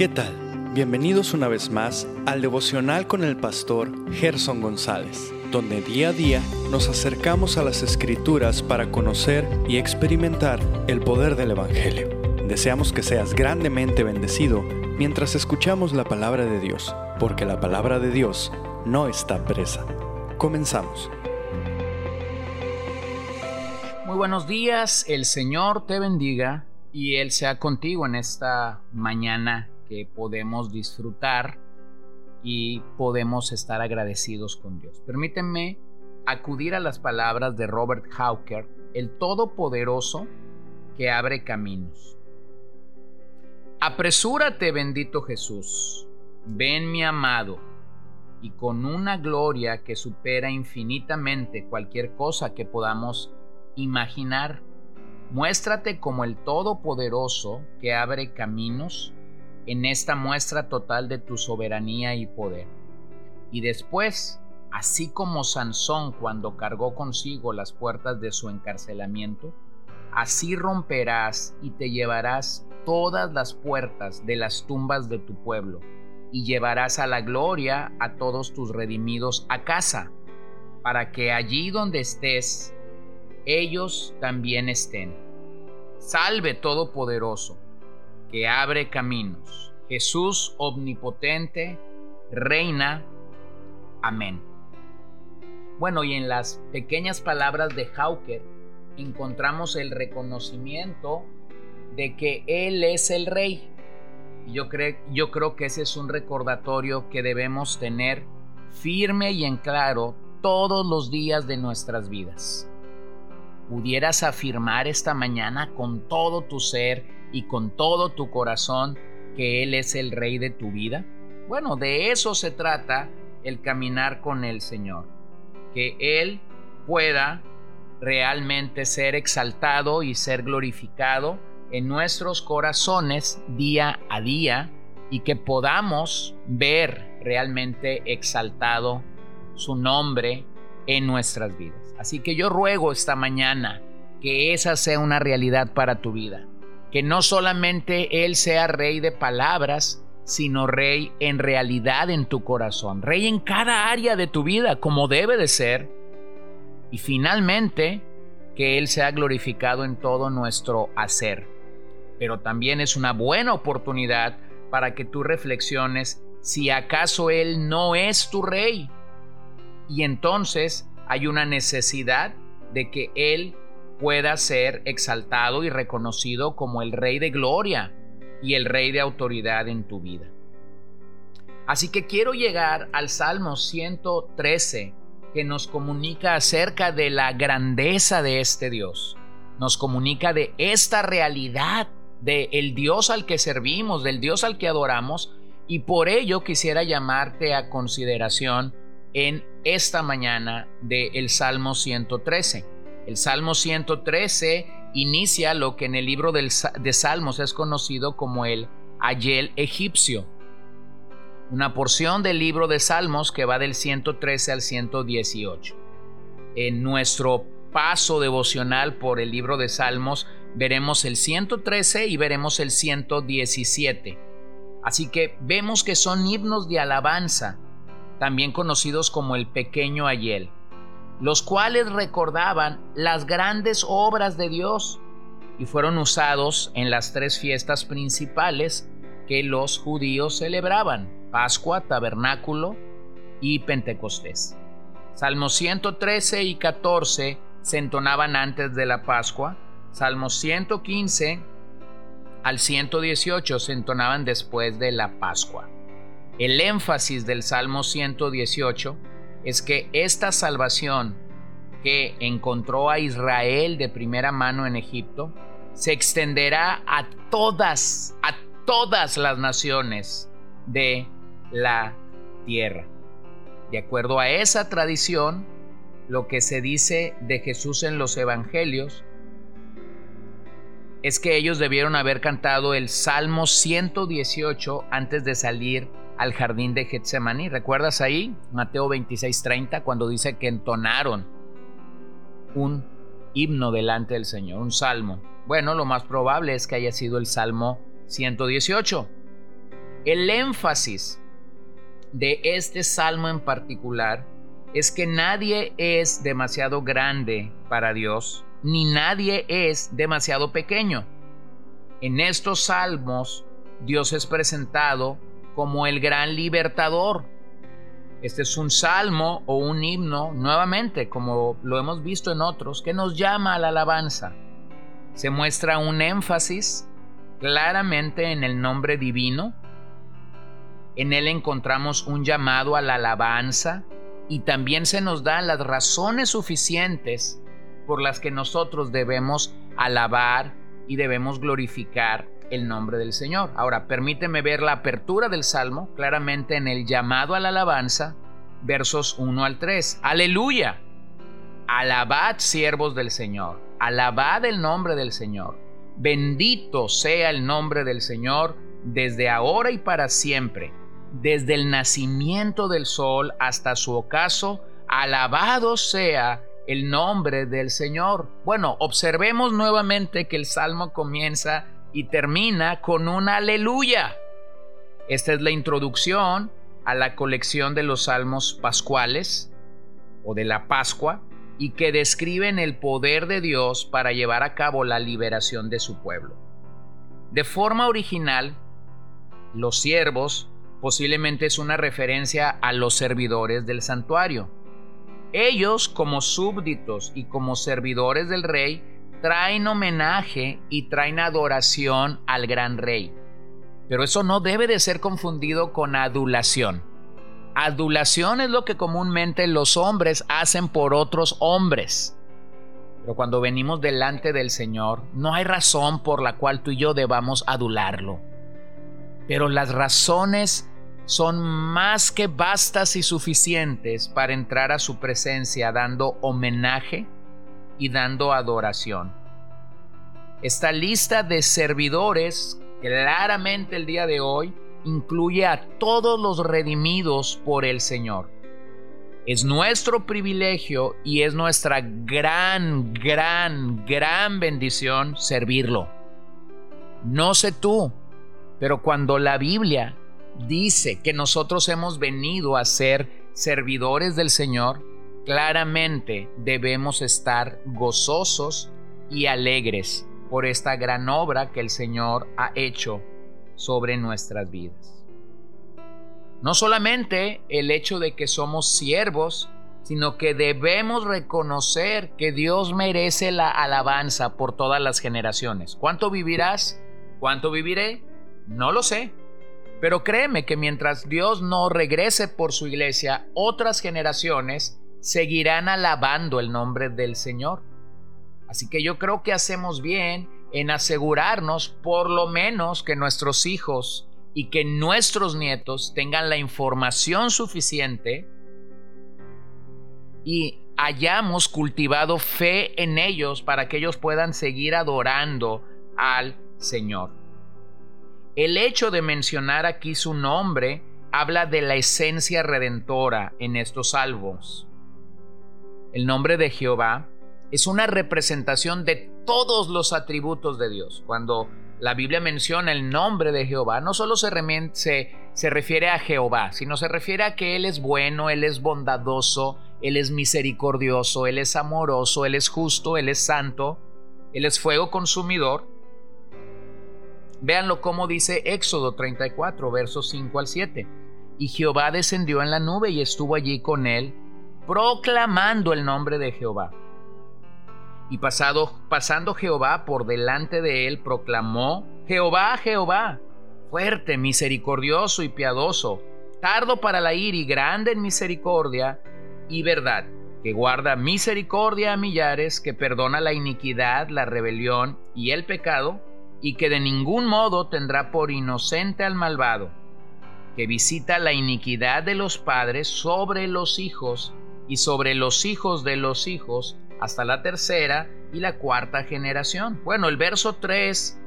¿Qué tal? Bienvenidos una vez más al devocional con el pastor Gerson González, donde día a día nos acercamos a las escrituras para conocer y experimentar el poder del Evangelio. Deseamos que seas grandemente bendecido mientras escuchamos la palabra de Dios, porque la palabra de Dios no está presa. Comenzamos. Muy buenos días, el Señor te bendiga y Él sea contigo en esta mañana que podemos disfrutar y podemos estar agradecidos con Dios. Permítanme acudir a las palabras de Robert Hawker, el Todopoderoso que abre caminos. Apresúrate, bendito Jesús, ven mi amado, y con una gloria que supera infinitamente cualquier cosa que podamos imaginar, muéstrate como el Todopoderoso que abre caminos en esta muestra total de tu soberanía y poder. Y después, así como Sansón cuando cargó consigo las puertas de su encarcelamiento, así romperás y te llevarás todas las puertas de las tumbas de tu pueblo, y llevarás a la gloria a todos tus redimidos a casa, para que allí donde estés, ellos también estén. Salve Todopoderoso, que abre caminos. Jesús omnipotente, reina. Amén. Bueno, y en las pequeñas palabras de Hawker encontramos el reconocimiento de que Él es el rey. Y yo, yo creo que ese es un recordatorio que debemos tener firme y en claro todos los días de nuestras vidas pudieras afirmar esta mañana con todo tu ser y con todo tu corazón que Él es el Rey de tu vida? Bueno, de eso se trata el caminar con el Señor, que Él pueda realmente ser exaltado y ser glorificado en nuestros corazones día a día y que podamos ver realmente exaltado su nombre en nuestras vidas. Así que yo ruego esta mañana que esa sea una realidad para tu vida. Que no solamente Él sea rey de palabras, sino rey en realidad en tu corazón. Rey en cada área de tu vida, como debe de ser. Y finalmente, que Él sea glorificado en todo nuestro hacer. Pero también es una buena oportunidad para que tú reflexiones si acaso Él no es tu rey. Y entonces hay una necesidad de que Él pueda ser exaltado y reconocido como el Rey de Gloria y el Rey de autoridad en tu vida. Así que quiero llegar al Salmo 113 que nos comunica acerca de la grandeza de este Dios. Nos comunica de esta realidad de el Dios al que servimos, del Dios al que adoramos, y por ello quisiera llamarte a consideración en esta mañana del Salmo 113. El Salmo 113 inicia lo que en el libro de Salmos es conocido como el Ayel egipcio, una porción del libro de Salmos que va del 113 al 118. En nuestro paso devocional por el libro de Salmos veremos el 113 y veremos el 117. Así que vemos que son himnos de alabanza también conocidos como el pequeño Ayel, los cuales recordaban las grandes obras de Dios y fueron usados en las tres fiestas principales que los judíos celebraban, Pascua, Tabernáculo y Pentecostés. Salmos 113 y 14 se entonaban antes de la Pascua, Salmos 115 al 118 se entonaban después de la Pascua. El énfasis del Salmo 118 es que esta salvación que encontró a Israel de primera mano en Egipto se extenderá a todas, a todas las naciones de la tierra. De acuerdo a esa tradición, lo que se dice de Jesús en los evangelios es que ellos debieron haber cantado el Salmo 118 antes de salir al jardín de Getsemaní. ¿Recuerdas ahí Mateo 26:30 cuando dice que entonaron un himno delante del Señor, un salmo? Bueno, lo más probable es que haya sido el Salmo 118. El énfasis de este salmo en particular es que nadie es demasiado grande para Dios, ni nadie es demasiado pequeño. En estos salmos, Dios es presentado como el gran libertador. Este es un salmo o un himno, nuevamente, como lo hemos visto en otros, que nos llama a la alabanza. Se muestra un énfasis claramente en el nombre divino. En él encontramos un llamado a la alabanza y también se nos dan las razones suficientes por las que nosotros debemos alabar y debemos glorificar el nombre del Señor. Ahora, permíteme ver la apertura del Salmo claramente en el llamado a la alabanza, versos 1 al 3. Aleluya. Alabad siervos del Señor. Alabad el nombre del Señor. Bendito sea el nombre del Señor desde ahora y para siempre. Desde el nacimiento del sol hasta su ocaso, alabado sea el nombre del Señor. Bueno, observemos nuevamente que el salmo comienza y termina con un aleluya. Esta es la introducción a la colección de los salmos pascuales o de la Pascua y que describen el poder de Dios para llevar a cabo la liberación de su pueblo. De forma original, los siervos posiblemente es una referencia a los servidores del santuario. Ellos como súbditos y como servidores del rey traen homenaje y traen adoración al gran rey. Pero eso no debe de ser confundido con adulación. Adulación es lo que comúnmente los hombres hacen por otros hombres. Pero cuando venimos delante del Señor, no hay razón por la cual tú y yo debamos adularlo. Pero las razones son más que bastas y suficientes para entrar a su presencia dando homenaje y dando adoración. Esta lista de servidores, claramente el día de hoy, incluye a todos los redimidos por el Señor. Es nuestro privilegio y es nuestra gran, gran, gran bendición servirlo. No sé tú, pero cuando la Biblia dice que nosotros hemos venido a ser servidores del Señor, claramente debemos estar gozosos y alegres por esta gran obra que el Señor ha hecho sobre nuestras vidas. No solamente el hecho de que somos siervos, sino que debemos reconocer que Dios merece la alabanza por todas las generaciones. ¿Cuánto vivirás? ¿Cuánto viviré? No lo sé. Pero créeme que mientras Dios no regrese por su iglesia, otras generaciones seguirán alabando el nombre del Señor. Así que yo creo que hacemos bien en asegurarnos por lo menos que nuestros hijos y que nuestros nietos tengan la información suficiente y hayamos cultivado fe en ellos para que ellos puedan seguir adorando al Señor. El hecho de mencionar aquí su nombre habla de la esencia redentora en estos salvos. El nombre de Jehová es una representación de todos los atributos de Dios. Cuando la Biblia menciona el nombre de Jehová, no solo se, refiere a Jehová, sino se refiere a que Él es bueno, Él es bondadoso, Él es misericordioso, Él es amoroso, Él es justo, Él es santo, Él es fuego consumidor. Véanlo como dice Éxodo 34, versos 5 al 7. Y Jehová descendió en la nube y estuvo allí con él, proclamando el nombre de Jehová. Y pasado, pasando Jehová por delante de él, proclamó, Jehová, Jehová, fuerte, misericordioso y piadoso, tardo para la ira y grande en misericordia y verdad, que guarda misericordia a millares, que perdona la iniquidad, la rebelión y el pecado, y que de ningún modo tendrá por inocente al malvado, que visita la iniquidad de los padres sobre los hijos y sobre los hijos de los hijos, hasta la tercera y la cuarta generación. Bueno, el verso 3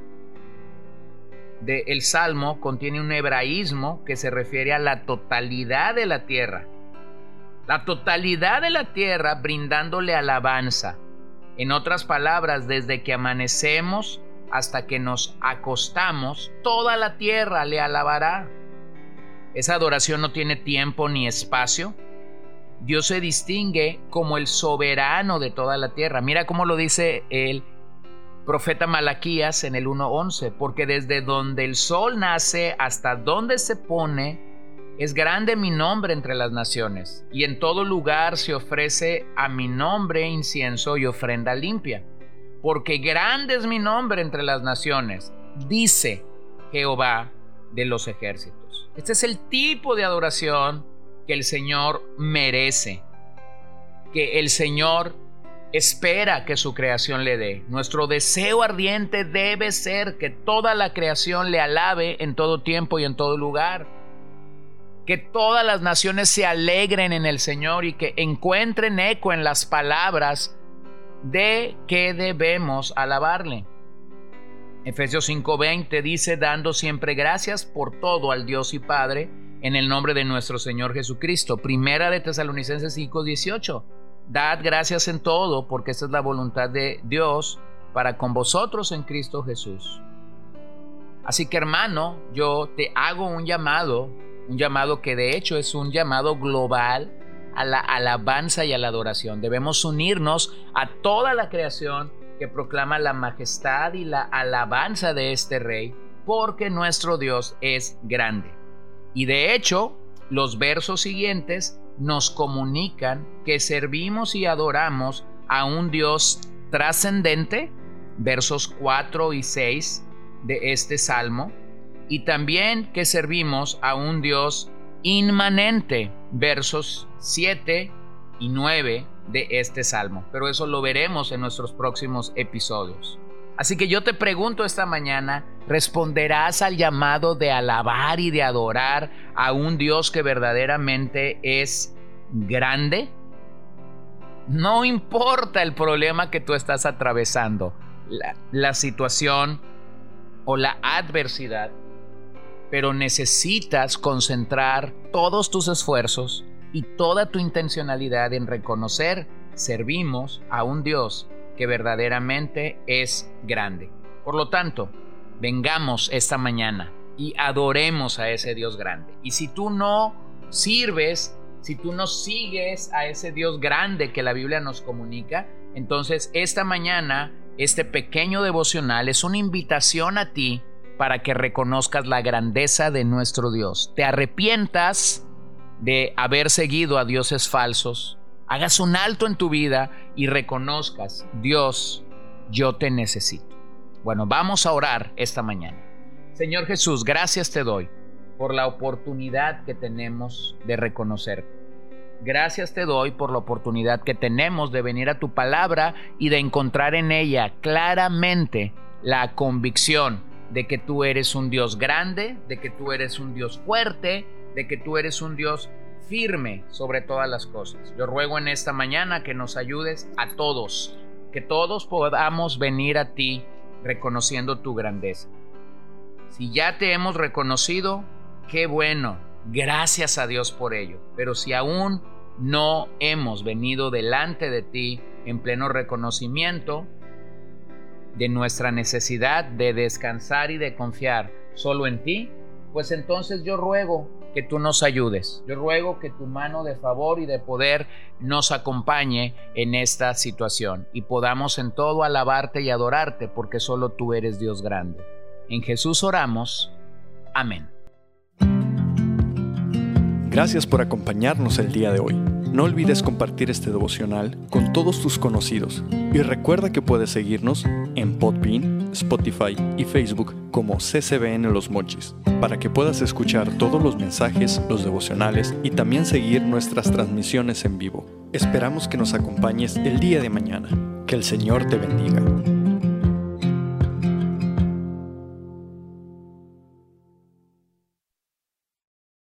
del Salmo contiene un hebraísmo que se refiere a la totalidad de la tierra. La totalidad de la tierra brindándole alabanza. En otras palabras, desde que amanecemos hasta que nos acostamos, toda la tierra le alabará. Esa adoración no tiene tiempo ni espacio. Dios se distingue como el soberano de toda la tierra. Mira cómo lo dice el profeta Malaquías en el 1.11, porque desde donde el sol nace hasta donde se pone, es grande mi nombre entre las naciones, y en todo lugar se ofrece a mi nombre incienso y ofrenda limpia, porque grande es mi nombre entre las naciones, dice Jehová de los ejércitos. Este es el tipo de adoración que el Señor merece, que el Señor espera que su creación le dé. Nuestro deseo ardiente debe ser que toda la creación le alabe en todo tiempo y en todo lugar. Que todas las naciones se alegren en el Señor y que encuentren eco en las palabras de que debemos alabarle. Efesios 5:20 dice, dando siempre gracias por todo al Dios y Padre, en el nombre de nuestro Señor Jesucristo. Primera de Tesalonicenses 5:18 Dad gracias en todo, porque esta es la voluntad de Dios para con vosotros en Cristo Jesús. Así que hermano, yo te hago un llamado, un llamado que de hecho es un llamado global a la alabanza y a la adoración. Debemos unirnos a toda la creación que proclama la majestad y la alabanza de este rey, porque nuestro Dios es grande. Y de hecho, los versos siguientes nos comunican que servimos y adoramos a un Dios trascendente, versos 4 y 6 de este salmo, y también que servimos a un Dios inmanente, versos 7 y 9 de este salmo. Pero eso lo veremos en nuestros próximos episodios. Así que yo te pregunto esta mañana, ¿responderás al llamado de alabar y de adorar a un Dios que verdaderamente es grande? No importa el problema que tú estás atravesando, la, situación o la adversidad, pero necesitas concentrar todos tus esfuerzos y toda tu intencionalidad en reconocer, servimos a un Dios que verdaderamente es grande. Por lo tanto, vengamos esta mañana y adoremos a ese Dios grande. Y si tú no sirves, si tú no sigues a ese Dios grande que la Biblia nos comunica, entonces esta mañana este pequeño devocional es una invitación a ti para que reconozcas la grandeza de nuestro Dios. Te arrepientas de haber seguido a dioses falsos, hagas un alto en tu vida y reconozcas, Dios, yo te necesito. Bueno, vamos a orar esta mañana. Señor Jesús, gracias te doy por la oportunidad que tenemos de reconocer. Gracias te doy por la oportunidad que tenemos de venir a tu palabra y de encontrar en ella claramente la convicción de que tú eres un Dios grande, de que tú eres un Dios fuerte, de que tú eres un Dios firme sobre todas las cosas. Yo ruego en esta mañana que nos ayudes a todos, que todos podamos venir a ti reconociendo tu grandeza. Si ya te hemos reconocido, qué bueno, gracias a Dios por ello. Pero si aún no hemos venido delante de ti en pleno reconocimiento de nuestra necesidad de descansar y de confiar solo en ti, pues entonces yo ruego que tú nos ayudes. Yo ruego que tu mano de favor y de poder nos acompañe en esta situación y podamos en todo alabarte y adorarte porque solo tú eres Dios grande. En Jesús oramos. Amén. Gracias por acompañarnos el día de hoy. No olvides compartir este devocional con todos tus conocidos y recuerda que puedes seguirnos en Podbean, Spotify y Facebook como CCBN Los Mochis para que puedas escuchar todos los mensajes, los devocionales y también seguir nuestras transmisiones en vivo. Esperamos que nos acompañes el día de mañana. Que el Señor te bendiga.